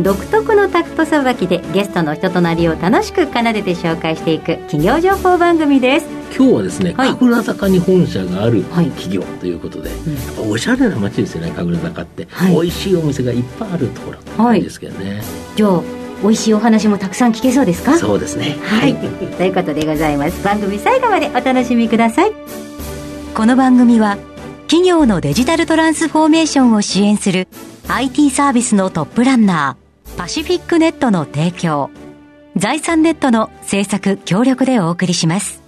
独特のタクトさばきでゲストの人となりを楽しく奏でて紹介していく企業情報番組です。今日はですね、はい。神楽坂に本社があるはい。企業ということで、やっぱおしゃれな街ですよね神楽坂って、はい。美味しいお店がいっぱいあるところなんですけどね、じゃあ美味しいお話もたくさん聞けそうですか？そうですね。はい、ということでございます。番組最後までお楽しみください。この番組は企業のデジタルトランスフォーメーションを支援する IT サービスのトップランナーパシフィックネットの提供。財産ネットの制作協力でお送りします。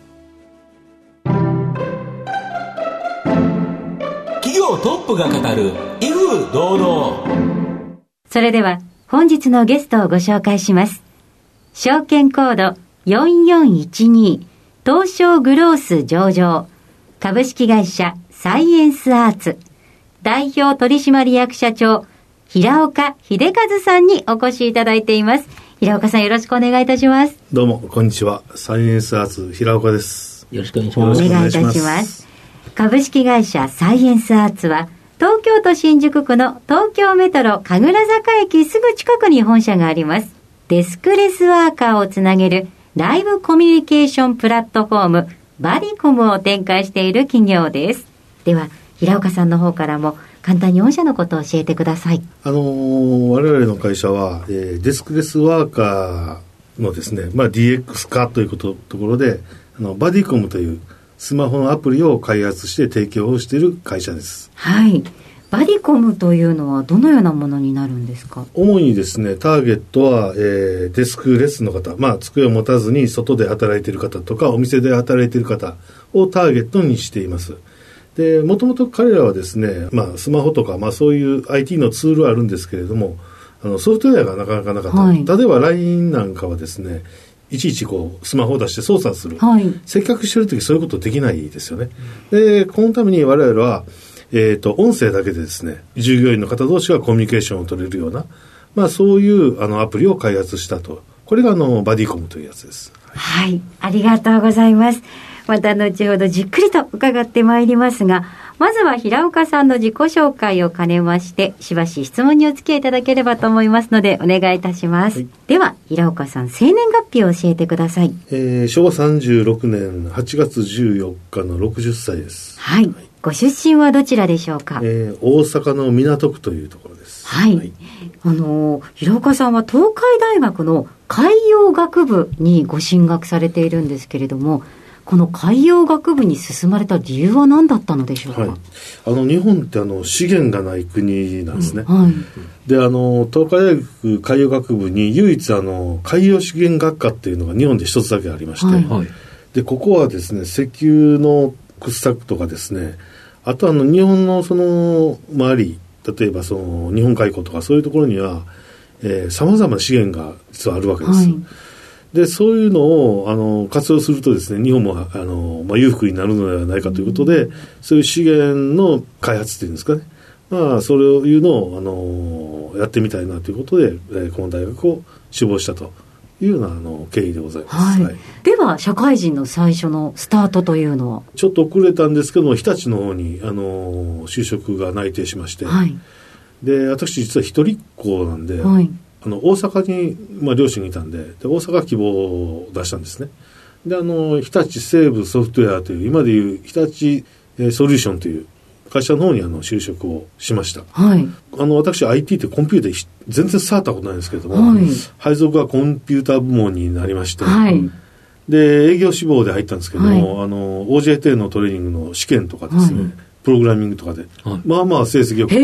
企業トップが語る威風堂々それでは本日のゲストをご紹介します。証券コード4412東証グロース上場。株式会社サイエンスアーツ。代表取締役社長平岡秀和さんにお越しいただいています。平岡さんよろしくお願いいたします。どうも、こんにちは。サイエンスアーツ平岡です。よろしくお願いしおます。よろしく願いいたします。す株式会社サイエンスアーツは東京都新宿区の東京メトロ神楽坂駅すぐ近くに本社があります。デスクレスワーカーをつなげるライブコミュニケーションプラットフォームバディコムを展開している企業です。では平岡さんの方からも簡単に御社のことを教えてくださいあのー我々の会社は、えーデスクレスワーカーのですね、まあ、DX 化ということところで、あの、バディコムというスマホのアプリを開発して提供をしている会社です。はいバディコムというのはどのようなものになるんですか？主にですね、ターゲットは、えーデスクレスの方、まあ、机を持たずに外で働いている方とか、お店で働いている方をターゲットにしています。で、もともと彼らはですね、まあ、スマホとか、まあ、そういう IT のツールはあるんですけれども、あの、ソフトウェアがなかなかなかった。はい例えば LINE なんかはですね、いちいちこう、スマホを出して操作する。はい接客してるときそういうことできないですよね。で、このために我々は、えっ、と、音声だけでですね、従業員の方同士がコミュニケーションを取れるような、まあそういうあのアプリを開発したと。これがあの、バディコムというやつです。はい、ありがとうございます。また後ほどじっくりと伺ってまいりますが、まずは平岡さんの自己紹介を兼ねまして、しばし質問にお付き合いいただければと思いますので、お願いいたします。では、平岡さん、生年月日を教えてください。えー昭和36年8月14日の60歳です。はい。ご出身はどちらでしょうか？えー大阪の港区というところです。はい。あの、平岡さんは東海大学の海洋学部にご進学されているんですけれども、この海洋学部に進まれた理由は何だったのでしょうか、はい。あの、日本ってあの、資源がない国なんですね。はい。で、あの、東海大学海洋学部に唯一あの、海洋資源学科っていうのが日本で一つだけありまして、はいはいで、ここはですね、石油の掘削とかですね、あとあの、日本のその、周り、例えばその、日本海溝とかそういうところには、えー、様々な資源が実はあるわけです。はいで、そういうのを、あの、活用するとですね、日本も、あの、まあ、裕福になるのではないかということで、そういう資源の開発っていうんですかね。まあ、それをいうのを、あの、やってみたいなということで、えーこの大学を志望したというような、あの、経緯でございます。はい。では、社会人の最初のスタートというのは？ちょっと遅れたんですけども、日立の方に、あの、就職が内定しまして、はい。で、私実は一人っ子なんで、はい。あの、大阪に、まあ、両親がいたんで、で、大阪希望を出したんですね。で、あの、日立西部ソフトウェアという、今でいう日立、えーソリューションという会社の方にあの就職をしました。はい。あの、私 IT ってコンピューターひ全然触ったことないんですけれども、はい配属がコンピューター部門になりまして、はい。で、営業志望で入ったんですけども、はあの、OJT のトレーニングの試験とかですね、はいプログラミングとかで、はい。まあまあ成績よく、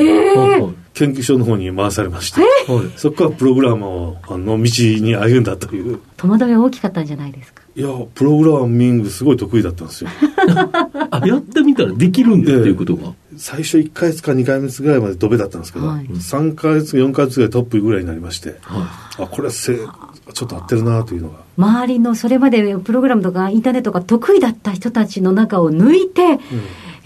研究所の方に回されまして、はい。そこからプログラマーの道に歩んだという。戸惑いは大きかったんじゃないですか？いや、プログラミングすごい得意だったんですよ。あやってみたらできるんだっていうことが、最初1ヶ月か2ヶ月ぐらいまでドベだったんですけど、はい。3ヶ月、4ヶ月ぐらいトップぐらいになりまして、はあ、これはせちょっと合ってるなというのが。周りのそれまでプログラムとかインターネットが得意だった人たちの中を抜いて、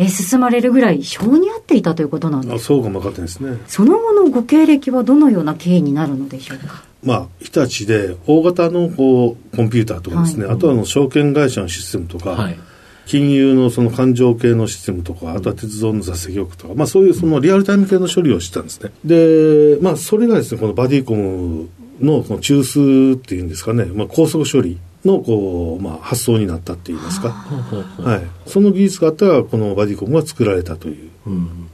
え進まれるぐらい性に合っていたということなんですあそうかも分かってですね。その後のご経歴はどのような経緯になるのでしょうか？まあ、日立で大型のこうコンピューターとかですね、はい。あとはあの証券会社のシステムとか、はい。金融のその勘定系のシステムとか、あとは鉄道の座席局とか、まあそういうそのリアルタイム系の処理をしてたんですね。で、まあそれがですね、このバディコムのこの中枢っていうんですかね、まあ高速処理のこう、まあ発想になったって言いますか。はい。その技術があったら、このバディコムが作られたという。うん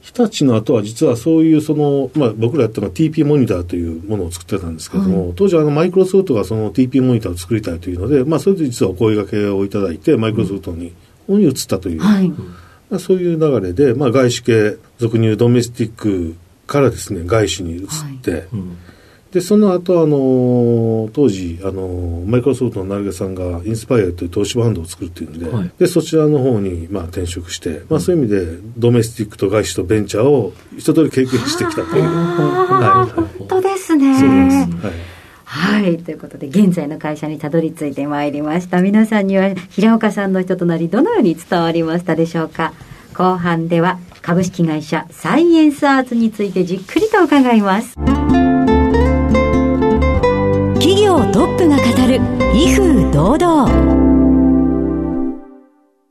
日立の後は実はそういうその、まあ、僕らやったのは TP モニターというものを作ってたんですけども、当時あのマイクロソフトがその TP モニターを作りたいというので、まあ、それで実はお声掛けをいただいてマイクロソフトに,、に移ったという、はい。まあ、そういう流れで、まあ、外資系俗に言うドメスティックからですね外資に移って、うんでその後あの当時あのマイクロソフトの成毛さんがインスパイアという投資ファンドを作るっていうんで,、はいでそちらの方にまあ転職して、まあ、そういう意味でドメスティックと外資とベンチャーを一通り経験してきたという。本当ですね。そうです。はい。はい。ということで、現在の会社にたどり着いてまいりました。皆さんには、平岡さんの人となり、どのように伝わりましたでしょうか。後半では、株式会社サイエンスアーツについてじっくりと伺います。企業トップが語る、威風堂々。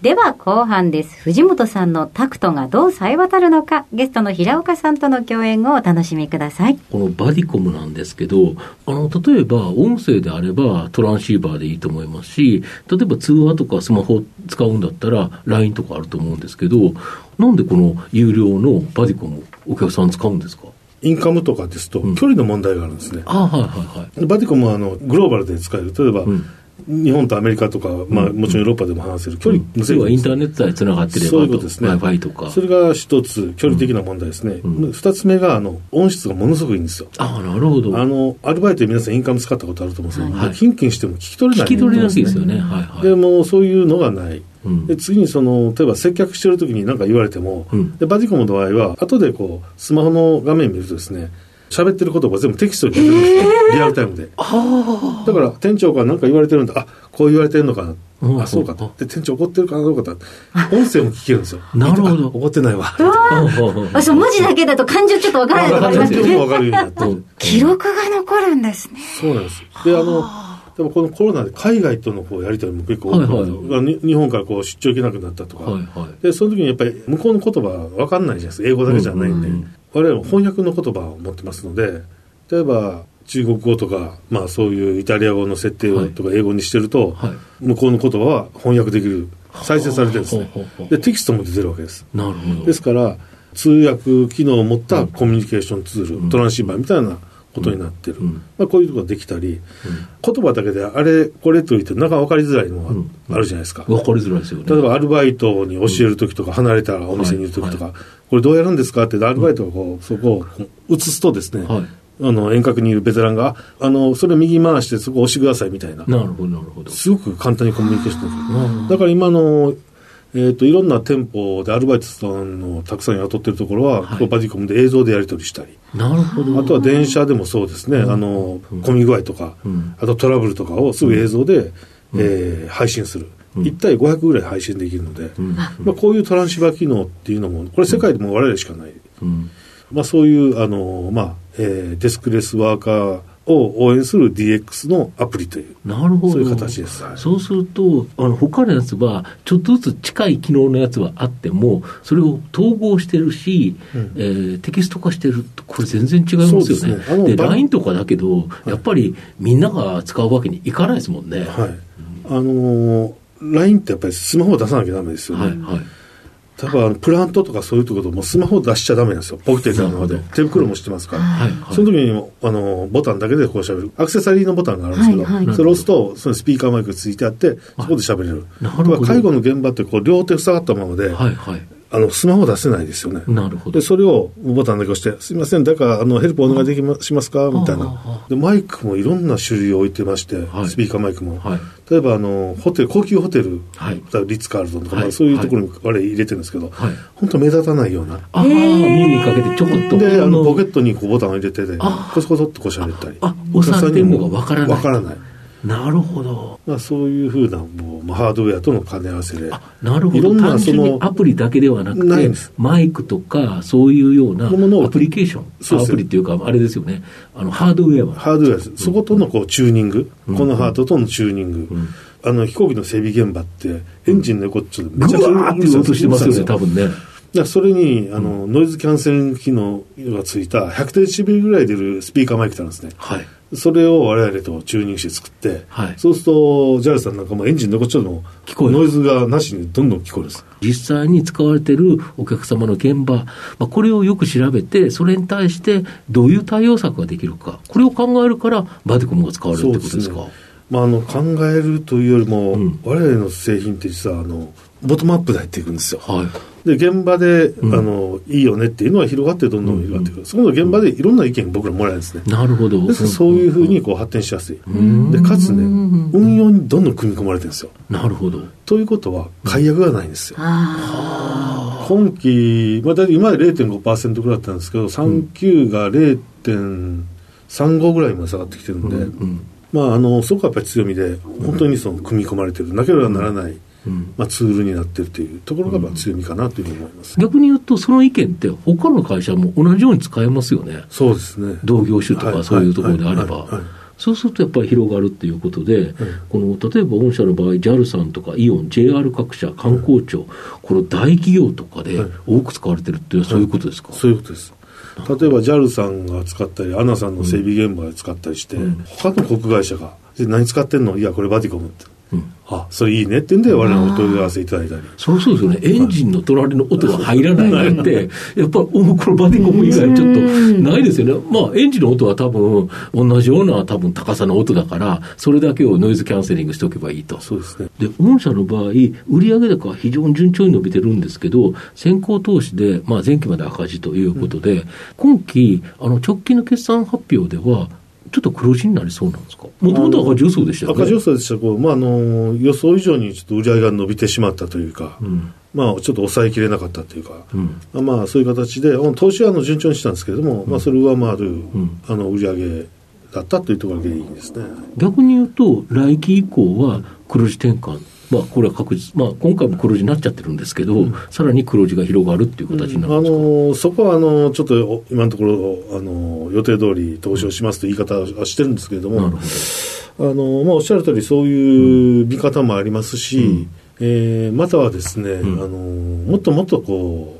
では後半です。藤本さんのタクトがどう冴え渡るのか、ゲストの平岡さんとの共演をお楽しみください。このバディコムなんですけど、あの、例えば音声であればトランシーバーでいいと思いますし、例えば通話とかスマホ使うんだったら LINE とかあると思うんですけど、なんでこの有料のバディコムお客さん使うんですか？インカムとかですと、ん距離の問題があるんですね。ああ、はいはいはい。バディコムはあのグローバルで使える。例えば、うん日本とアメリカとか、まあ、もちろんヨーロッパでも話せる距離無制要はインターネットでつながってればそういうことですね。Wi-Fi とか。それが一つ、距離的な問題ですね。うん二つ目が、あの、音質がものすごくいいんですよ。ああ、なるほど。あの、アルバイトで皆さんインカム使ったことあると思うんですけど、はいキンキンしても聞き取れない聞き取れなくていいですよね。ね。はいはい。でもうそういうのがない。うんで次にその例えば接客してる時に何か言われても、うんでバディコムの場合は後でこうスマホの画面見るとですね喋ってる言葉が全部テキストに出てるんですよ、リアルタイムで。だから店長から何か言われてるんだ。あこう言われてるのかな、うん。あそうかと。で店長怒ってるかなどうかと。音声も聞けるんですよ。なるほど。あ怒ってないわ。あ、そう、文字だけだと感情ちょっとわからない。とこありますよね。よくわかるようになって。る 記録が残るんですね。そうなんです。で、あの、でもこのコロナで海外とのこうやり取りも結構多くて、はいはいに日本からこう出張行けなくなったとか、はいはい。で、その時にやっぱり向こうの言葉わかんないじゃないですか。英語だけじゃないんで、うんうんうん我々も翻訳の言葉を持ってますので、例えば中国語とか、まあそういうイタリア語の設定をとか英語にしてると、はい向こうの言葉は翻訳できる、再生されてるんですね。で、テキストも出てるわけです。なるほど。ですから、通訳機能を持ったコミュニケーションツール、トランシーバーみたいなことになってる。うんまあ、こういうことができたり、言葉だけであれ、これと言って、なかなか分かりづらいのうんがあるじゃないですか。わかりづらいですよね。例えば、アルバイトに教えるときとか、離れたお店にいるときとか、はこれどうやるんですかって、アルバイトがこう、そこを移すとですね、はいあの、遠隔にいるベテランが、あの、それを右回してそこを押してくださいみたいな。なるほど、なるほど。すごく簡単にコミュニケーションできる。うんだから今の、えっ、と、いろんな店舗でアルバイトさんをたくさん雇ってるところは、はい。こうバディコムで映像でやり取りしたり、なるほど。あとは電車でもそうですね、あの、混み具合とか、うん。あとトラブルとかをすぐ映像で、えー配信する。1対500ぐらい配信できるので、うん。まあ、こういうトランシーバー機能っていうのも、これ世界でも我々しかない。うん。まあ、そういう、あの、まあ、えーデスクレスワーカーを応援する DX のアプリという、なるほど。そういう形です。はいそうすると、あの、他のやつは、ちょっとずつ近い機能のやつはあっても、それを統合してるし、うんえーテキスト化してると、これ全然違いますよそうですね。で、ば LINE とかだけど、やっぱりみんなが使うわけにいかないですもんね。はい。あのー LINE ってやっぱりスマホを出さなきゃダメですよね。はい、はい。例えばあのプラントとかそういうところもスマホを出しちゃダメなんですよ。ポケテルのまで。手袋もしてますから。はい、はい。その時にもあのボタンだけでこう喋る。アクセサリーのボタンがあるんですけど、はいはいそれを押すと、そのスピーカーマイクがついてあって、そこで喋れる。なるほど介護の現場ってこう両手塞がったままで、はい、はい。あの、スマホ出せないですよね。なるほどで、。それをボタンだけ押して、すみません、だから、あの、ヘルプお願いできましますかみたいあな。で、マイクもいろんな種類を置いてまして、はいスピーカーマイクも。はい。例えば、あの、ホテル、高級ホテル、はいリッツ・カールトンとか、はいまあそういうところに我々入れてるんですけど、はい。本当目立たないような。ああ、耳にかけてちょこっと。で、あの、ポケットにこうボタンを入れてて、あコソコソっとこうしゃべったり。あ押さえてるのがわからないわからない。なるほど。まあ、そういうふうな、もう、まあ、ハードウェアとの兼ね合わせで。あ、なるほど。単純にそのアプリだけではなくてマイクとか、そういうようなアプリケーション。そうアプリっていうか、あれですよね。あの、ハードウェアは。ハードウェアです。そことのこうチューニング、このハートとのチューニング。あの飛行機の整備現場って、エンジンの横っちょっとめちゃくちゃぐわーっ音してますよね、多分ね。だそれにあの、ノイズキャンセリング機能がついた100デシベルぐらい出るスピーカーマイクってあるんですね。はい。それを我々とチューニングして作って、はいそうすると、JAL さんなんかもエンジンの横っちょの聞こえるノイズがなしにどんどん聞こえる。実際に使われているお客様の現場、まあ、これをよく調べて、それに対してどういう対応策ができるか、これを考えるから、バディコムが使われるってことですか？まあ、あの考えるというよりも、うん我々の製品って実はあのボトムアップで入っていくんですよ。はい。で現場で、んあのいいよねっていうのは広がってどんどん広がっていく、そこの現場でいろんな意見僕らもらえるんですね。なるほど。ですからそういうふうにこう発展しやすい。んでかつね、うん運用にどんどん組み込まれてるんですよ。なるほど。ということは、解約がないんですよ。あ今期、まあ、今まで0.5%ぐらいだったんですけど、39が0.35ぐらいまで下がってきてるんで、うん。まあ、あのそこはやっぱり強みで、本当にその組み込まれてる、なければならない、うん。まあ、ツールになってるというところがまあ強みかなというふうに思います。逆に言うと、その意見って、他の会社も同じように使えますよね。そうですね。同業種とはいかそういうところであれば。そうするとやっぱり広がるっていうことで、この例えば御社の場合、JAL さんとかイオン、JR 各社、観光庁、この大企業とかではい多く使われてるっていうのはそういうことですか、そういうことです。例えば JAL さんが使ったり、アナさんの整備現場で使ったりして、他の国会社が、で何使ってんのいや、これバティコムって。うんあ、それいいねって言うんで、我々お問い合わせいただいたり。そうそうですよね、エンジンの隣の音が入らないなんて、やっぱ、おこのバディコム以外ちょっとないですよね。まあ、エンジンの音は多分、同じような多分高さの音だから、それだけをノイズキャンセリングしておけばいいと。そうですね。で、御社の場合、売上高は非常に順調に伸びてるんですけど、先行投資で、まあ、前期まで赤字ということで、今期、あの直近の決算発表では、ちょっと黒字になりそうなんですか？もともと赤字予想でしたよね。赤字予想でしたけど、まあ、あの予想以上にちょっと売り上げが伸びてしまったというか、うん。まあ、ちょっと抑えきれなかったというか、うん。まあ、そういう形で、まあ投資はあの順調にしたんですけれども、まあ、それを上回る、んあの売り上げだったというところが原因ですね。逆に言うと、来期以降は黒字転換。まあ、これは確実。まあ、今回も黒字になっちゃってるんですけど、さらに黒字が広がるっていう形になるあんですか、のそこはあのちょっとお今のところあの予定通り投資をしますという言い方はしてるんですけれども、なるほあのまあ、おっしゃる通りそういう見方もありますし、えーまたはですね、ん。あのもっともっとこ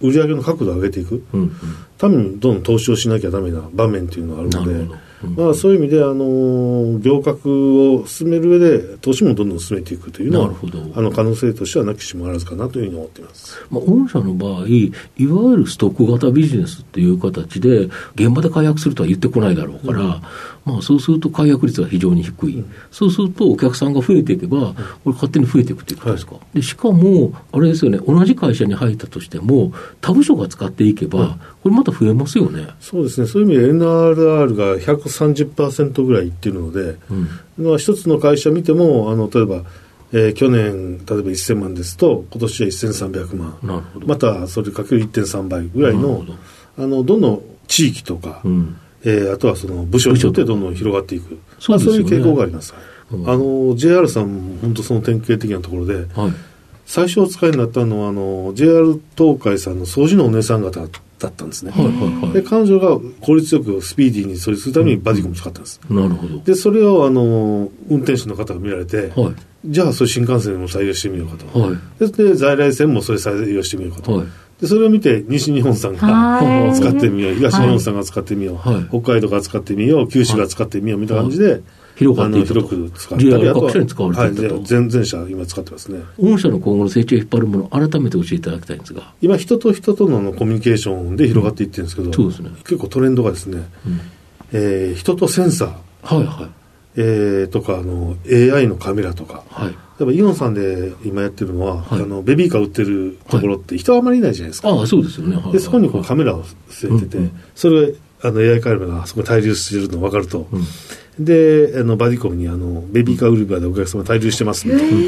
う売り上げの角度を上げていくど。うん。ためにどんどん投資をしなきゃダメな場面っていうのがあるのでまあ、そういう意味であの業格を進める上で投資もどんどん進めていくというのはなるほど。あの可能性としてはなきしもあらずかなというふうに思っています。まあ、御社の場合、いわゆるストック型ビジネスっていう形で、現場で解約するとは言ってこないだろうから、まあ、そうすると解約率は非常に低い、そうするとお客さんが増えていけば、これ、勝手に増えていくということですか、でしかも、あれですよね、同じ会社に入ったとしても、他部署が使っていけば、これまた増えますよね。そうですね、そういう意味で NRR が130%ぐらいいってるので、うん。まあ、一つの会社見ても、あの例えば、えー去年、例えば1000万ですと、今年は1300万。またそれかける1.3倍ぐらいのあのど。んどん地域とか、うん。えーあとはその部署によってどんどん広がっていく、そうね。まあ、そういう傾向があります。うん。あの JR さんも本当その典型的なところで、はい。最初お使いになったのはあの JR 東海さんの掃除のお姉さん方だったんですね。はいはいはい。で彼女が効率よくスピーディーに処理するためにバディコムを使ったんです。なるほど。でそれをあの運転手の方が見られて、はい。じゃあそれ新幹線でも採用してみようかと、はい。でで在来線もそれ採用してみようかと、はい。でそれを見て西日本さんがはい。使ってみよう東日本さんが使ってみよう、はい。北海道が使ってみよう九州が使ってみようみたいな感じで、広がっていくと。広く使ったり JR あとは各社に使われていったと。はい、全全社今使ってますね。御社の今後の成長を引っ張るもの、改めて教えていただきたいんですが。今人と人とのコミュニケーションで広がっていってるんですけど、そうですね。結構トレンドがですね、うん。えー人とセンサー。はいはい。えー、とかあの AI のカメラとか、はい。例えばイオンさんで今やってるのは、はい。あのベビーカー売ってるところって人はあまりいないじゃないですか、ああ、そうですよね。はい。でそこにこうカメラを据えてて、うんうん。それあの AI カメラがそこに滞留してるの分かると、であのバディコムにあのベビーカー売り場でお客様滞留してますみたいな、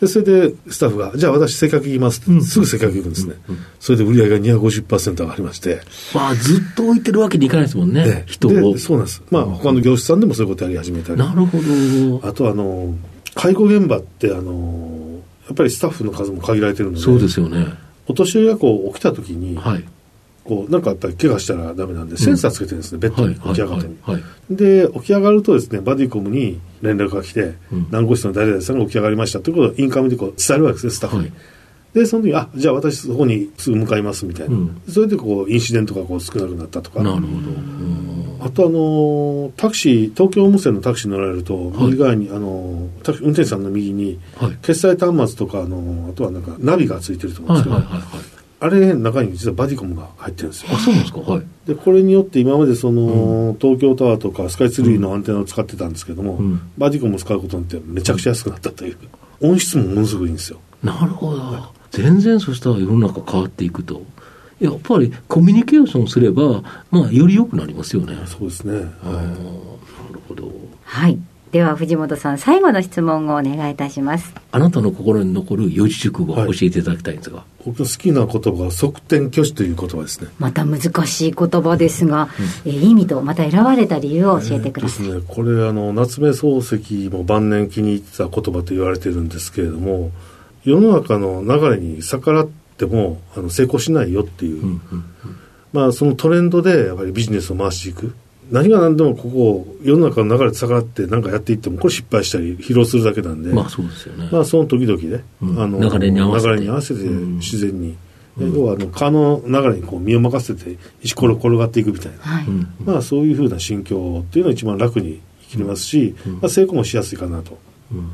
でそれでスタッフが「じゃあ私せっかく行きます」って、すぐせっかく行くんですね、それで売り上げが250%上がりまして、まあ、ずっと置いてるわけにいかないですもんね。で人を。でそうなんです。まあ他の業者さんでもそういうことやり始めたり。なるほど。あとあの介護現場ってあのやっぱりスタッフの数も限られてるので。そうですよね。お年寄りがこう起きた時に、はい。こうなんかやっぱり怪我したらダメなんでセンサーつけてるんですね、ベッドはい。に起き上がったに、はい。はいで起き上がるとですね Buddycom に連絡が来て、うん何号室の誰々さんが起き上がりましたということをインカムでこう伝えるわけですねスタッフに、はいでその時あじゃあ私そこにすぐ向かいますみたいな、うんそれでこうインシデントがこう少なくなったとかなるほど。うんあとあのタクシー東京無線のタクシー乗られるとはい右側に、あのタク運転手さんの右にはい。決済端末とかあのあとはなんかナビがついてると思うんはい。ですけど、はい。はい。はい。あれ中に実は Buddycom が入ってるんですよあ、そうなんですか？はい。でこれによって今までその、東京タワーとかスカイツリーのアンテナを使ってたんですけども、うん Buddycom を使うことによってめちゃくちゃ安くなったという、音質もものすごくいいんですよなるほど。全然そしたら世の中変わっていくと。やっぱりコミュニケーションすれば、まあ、より良くなりますよね。そうですね、はいるほど。はい。では藤本さん、最後の質問をお願いいたします。あなたの心に残る四字熟語をはい。教えていただきたいんですが。僕の好きな言葉は側転挙手という言葉ですね。また難しい言葉ですが、えー意味とまた選ばれた理由を教えてください。えーですね、これあの夏目漱石も晩年気に入ってた言葉と言われてるんですけれども世の中の流れに逆らってもあの成功しないよっていう、うんうん。まあ、そのトレンドでやっぱりビジネスを回していく何が何でもここを世の中の流れで逆らって何かやっていってもこれ失敗したり疲労するだけなんで、まあそうですよね。まあ、その時々で、うん。あの流れに合わせて。流れに合わせてうん。自然に、で要はあの川の流れにこう身を任せて石ころ転がっていくみたいな、はい。うん。まあ、そういうふうな心境っていうのが一番楽に生きれますし、うん。まあ、成功もしやすいかなと。うん。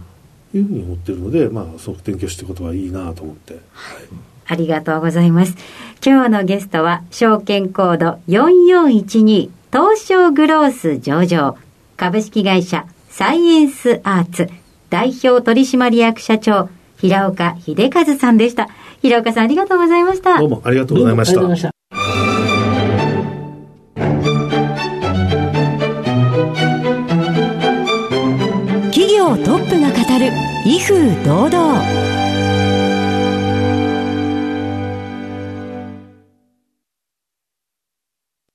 いうふうに思ってるので、まあ、側転挙手ってことはいいなと思って。ありがとうございます。今日のゲストは、証券コード4412東証グロース上場株式会社サイエンスアーツ代表取締役社長平岡秀和さんでした。平岡さんありがとうございました。どうもありがとうございました。どうもありがとうございました。企業トップが語る威風堂々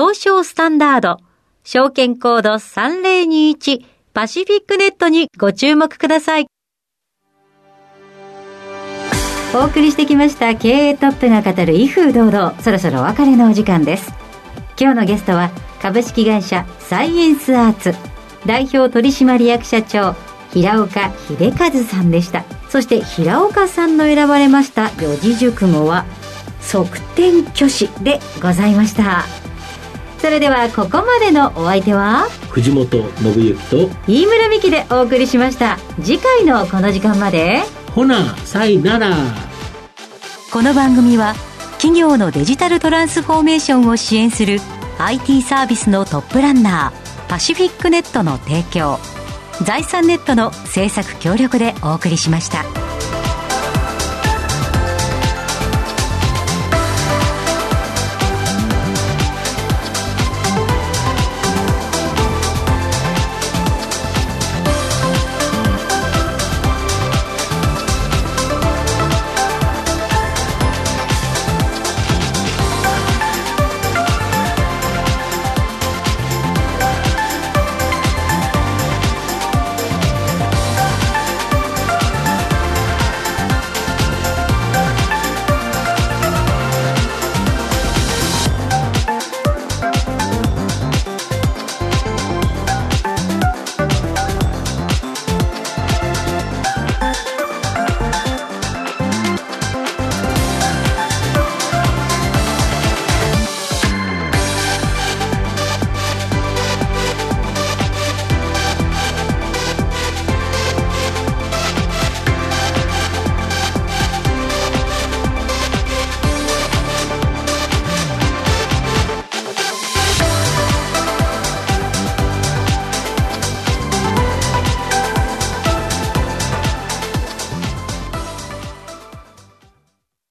東証スタンダード、証券コード3021パシフィックネットにご注目ください。お送りしてきました経営トップが語る威風堂々そろそろお別れのお時間です。今日のゲストは株式会社サイエンスアーツ代表取締役社長平岡秀和さんでした。そして平岡さんの選ばれました四字熟語は側転挙手でございました。それではここまでのお相手は？藤本信之と、飯村美希でお送りしました次回のこの時間までほな、さいなら。この番組は企業のデジタルトランスフォーメーションを支援する IT サービスのトップランナーパシフィックネットの提供財産ネットの制作協力でお送りしました。